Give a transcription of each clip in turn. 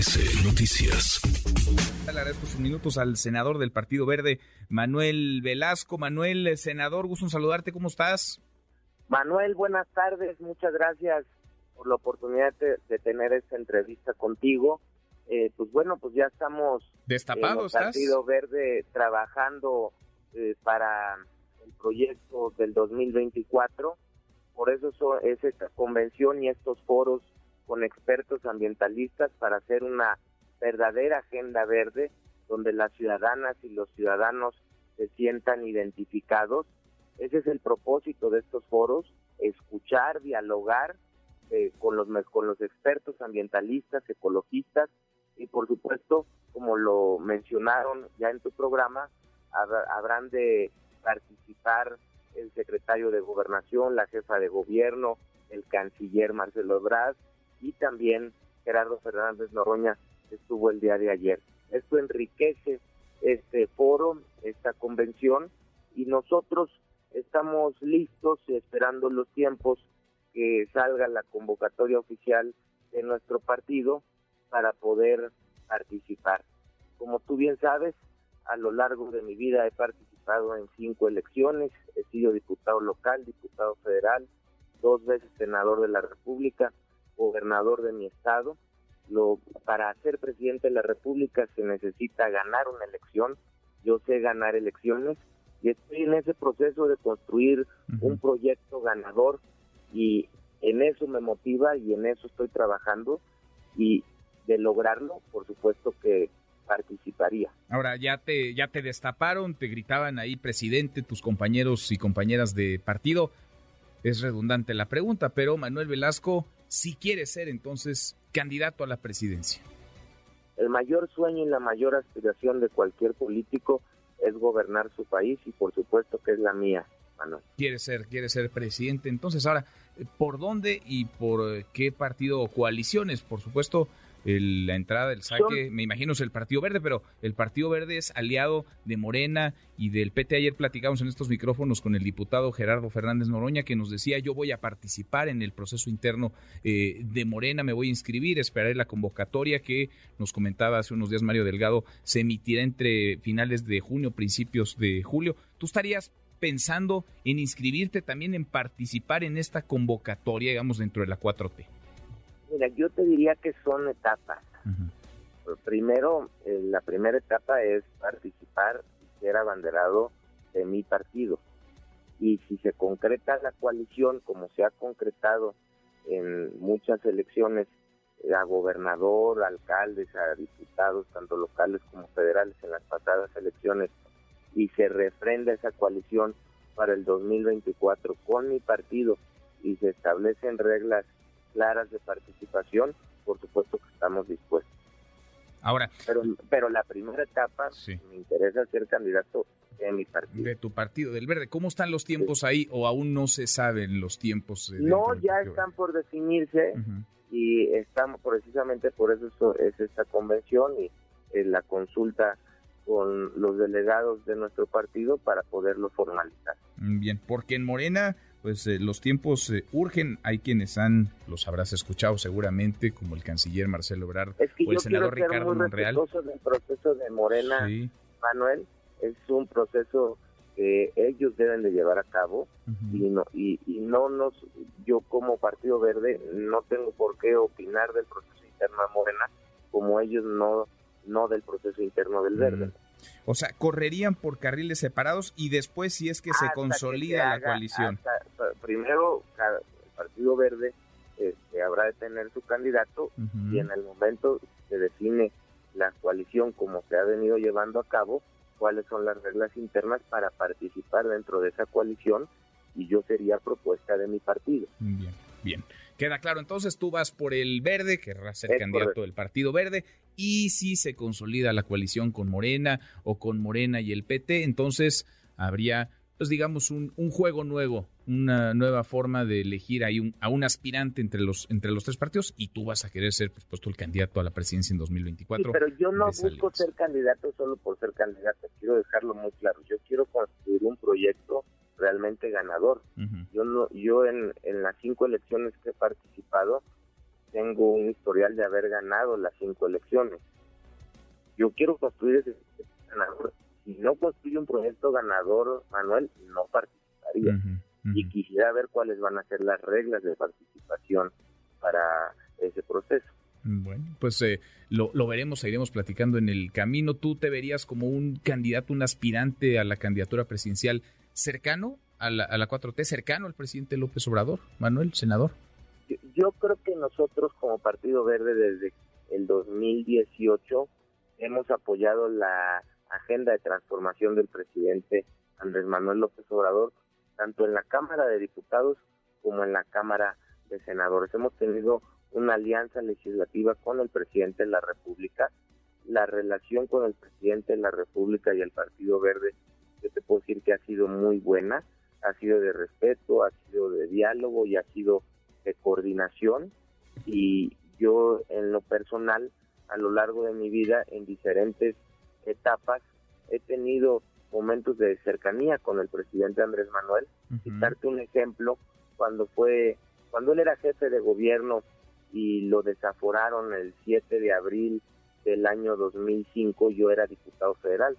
MBS Noticias. Le agradezco sus minutos al senador del Partido Verde, Manuel Velasco. Manuel, senador, gusto en saludarte, ¿cómo estás? Manuel, buenas tardes, muchas gracias por la oportunidad de, tener esta entrevista contigo. Eh, pues bueno, pues ya estamos destapado, en el Partido Verde trabajando eh, para el proyecto del 2024. Por eso es esta convención y estos foros con expertos ambientalistas para hacer una verdadera agenda verde donde las ciudadanas y los ciudadanos se sientan identificados. Ese es el propósito de estos foros, escuchar, dialogar eh, con, los, con los expertos ambientalistas, ecologistas y por supuesto, como lo mencionaron ya en tu programa, habrán de participar el secretario de Gobernación, la jefa de gobierno, el canciller Marcelo Ebrard, y también Gerardo Fernández Noroña estuvo el día de ayer. Esto enriquece este foro, esta convención y nosotros estamos listos esperando los tiempos que salga la convocatoria oficial de nuestro partido para poder participar. Como tú bien sabes, a lo largo de mi vida he participado en cinco elecciones, he sido diputado local, diputado federal, dos veces senador de la República, gobernador de mi estado. Lo, para ser presidente de la República se necesita ganar una elección. Yo sé ganar elecciones y estoy en ese proceso de construir un proyecto ganador y en eso me motiva y en eso estoy trabajando y de lograrlo, por supuesto que participaría. Ahora ya te ya te destaparon, te gritaban ahí presidente tus compañeros y compañeras de partido. Es redundante la pregunta, pero Manuel Velasco si quiere ser entonces candidato a la presidencia? El mayor sueño y la mayor aspiración de cualquier político es gobernar su país y por supuesto que es la mía, Manuel. Quiere ser, quiere ser presidente. Entonces ahora, ¿por dónde y por qué partido o coaliciones? Por supuesto, la entrada del saque, me imagino es el Partido Verde, pero el Partido Verde es aliado de Morena y del PT. Ayer platicamos en estos micrófonos con el diputado Gerardo Fernández Noroña que nos decía yo voy a participar en el proceso interno eh, de Morena, me voy a inscribir, esperaré la convocatoria que nos comentaba hace unos días Mario Delgado, se emitirá entre finales de junio, principios de julio. ¿Tú estarías pensando en inscribirte también en participar en esta convocatoria, digamos, dentro de la 4T? Mira, yo te diría que son etapas. Primero, eh, la primera etapa es participar y ser abanderado de mi partido. Y si se concreta la coalición, como se ha concretado en muchas elecciones, eh, a gobernador, alcaldes, a diputados, tanto locales como federales en las pasadas elecciones, y se refrenda esa coalición para el 2024 con mi partido y se establecen reglas claras de participación, por supuesto que estamos dispuestos. Ahora, pero, pero la primera etapa me interesa ser candidato de mi partido. De tu partido, del Verde. ¿Cómo están los tiempos ahí o aún no se saben los tiempos? No, ya están por definirse y estamos precisamente por eso es esta convención y eh, la consulta con los delegados de nuestro partido para poderlo formalizar. Bien, porque en Morena pues eh, los tiempos eh, urgen. Hay quienes han, los habrás escuchado seguramente, como el canciller Marcelo Ebrard o el senador Ricardo Monreal. del proceso de Morena, Manuel, es un proceso que ellos deben de llevar a cabo y no y, no nos yo como Partido Verde no tengo por qué opinar del proceso interno de Morena como ellos no no del proceso interno del Verde. O sea, correrían por carriles separados y después si es que se consolida la coalición. Primero, el Partido Verde este, habrá de tener su candidato y en el momento se define la coalición como se ha venido llevando a cabo, cuáles son las reglas internas para participar dentro de esa coalición y yo sería propuesta de mi partido. Bien, bien. Queda claro, entonces tú vas por el verde, querrás ser candidato del Partido Verde, y si se consolida la coalición con Morena o con Morena y el PT, entonces habría, pues digamos, un, un juego nuevo, una nueva forma de elegir ahí un, a un aspirante entre los, entre los tres partidos, y tú vas a querer ser, por supuesto, el candidato a la presidencia en 2024. pero yo no busco ser candidato solo por ser candidato, quiero dejarlo muy claro, yo quiero construir un proyecto realmente ganador. Yo no, yo en, en las cinco elecciones que he participado tengo un historial de haber ganado las cinco elecciones. Yo quiero construir ese ganador. Si no construye un proyecto ganador, Manuel, no participaría. Y quisiera ver cuáles van a ser las reglas de participación para ese proceso. Bueno, pues eh, lo, lo, veremos, seguiremos platicando en el camino. ¿Tú te verías como un candidato, un aspirante a la candidatura presidencial cercano a la, a la 4T, cercano al presidente López Obrador, Manuel, senador? Yo, creo que nosotros como Partido Verde desde el 2018 hemos apoyado la agenda de transformación del presidente Andrés Manuel López Obrador, tanto en la Cámara de Diputados como en la Cámara de Senadores. Hemos tenido una alianza legislativa con el presidente de la República. La relación con el presidente de la República y el Partido Verde, yo te puedo decir que ha sido muy buena, ha sido de respeto, ha sido de diálogo y ha sido de coordinación. Y yo en lo personal, a lo largo de mi vida, en diferentes etapas, he tenido momentos de cercanía con el presidente Andrés Manuel. Y darte un ejemplo, cuando fue, cuando él era jefe de gobierno y lo desaforaron el 7 de abril del año 2005, yo era diputado federal.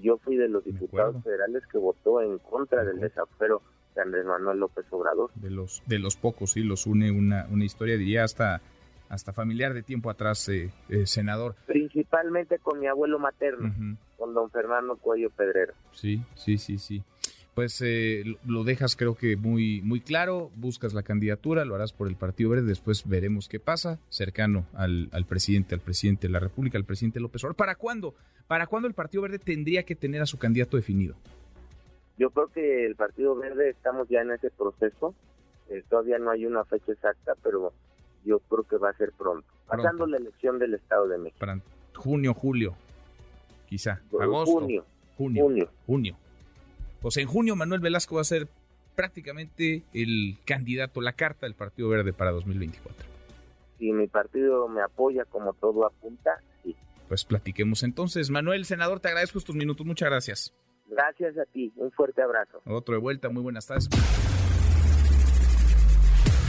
Yo fui de los diputados federales que votó en contra del desafuero de Andrés Manuel López Obrador. De los, de los pocos, sí, los une una, una historia, diría, hasta, hasta familiar de tiempo atrás, eh, eh, senador. Principalmente con mi abuelo materno, con don Fernando Cuello Pedrero. Sí, sí, sí, sí pues eh, lo dejas creo que muy, muy claro, buscas la candidatura, lo harás por el Partido Verde, después veremos qué pasa, cercano al, al presidente, al presidente de la República, al presidente López Obrador. ¿Para cuándo? ¿Para cuándo el Partido Verde tendría que tener a su candidato definido? Yo creo que el Partido Verde estamos ya en ese proceso, eh, todavía no hay una fecha exacta, pero yo creo que va a ser pronto, pasando la elección del Estado de México. Para junio, julio, quizá, agosto. Junio. Junio. Junio. Pues en junio Manuel Velasco va a ser prácticamente el candidato, la carta del Partido Verde para 2024. Si mi partido me apoya como todo apunta, sí. Pues platiquemos entonces. Manuel, senador, te agradezco estos minutos. Muchas gracias. Gracias a ti. Un fuerte abrazo. Otro de vuelta. Muy buenas tardes.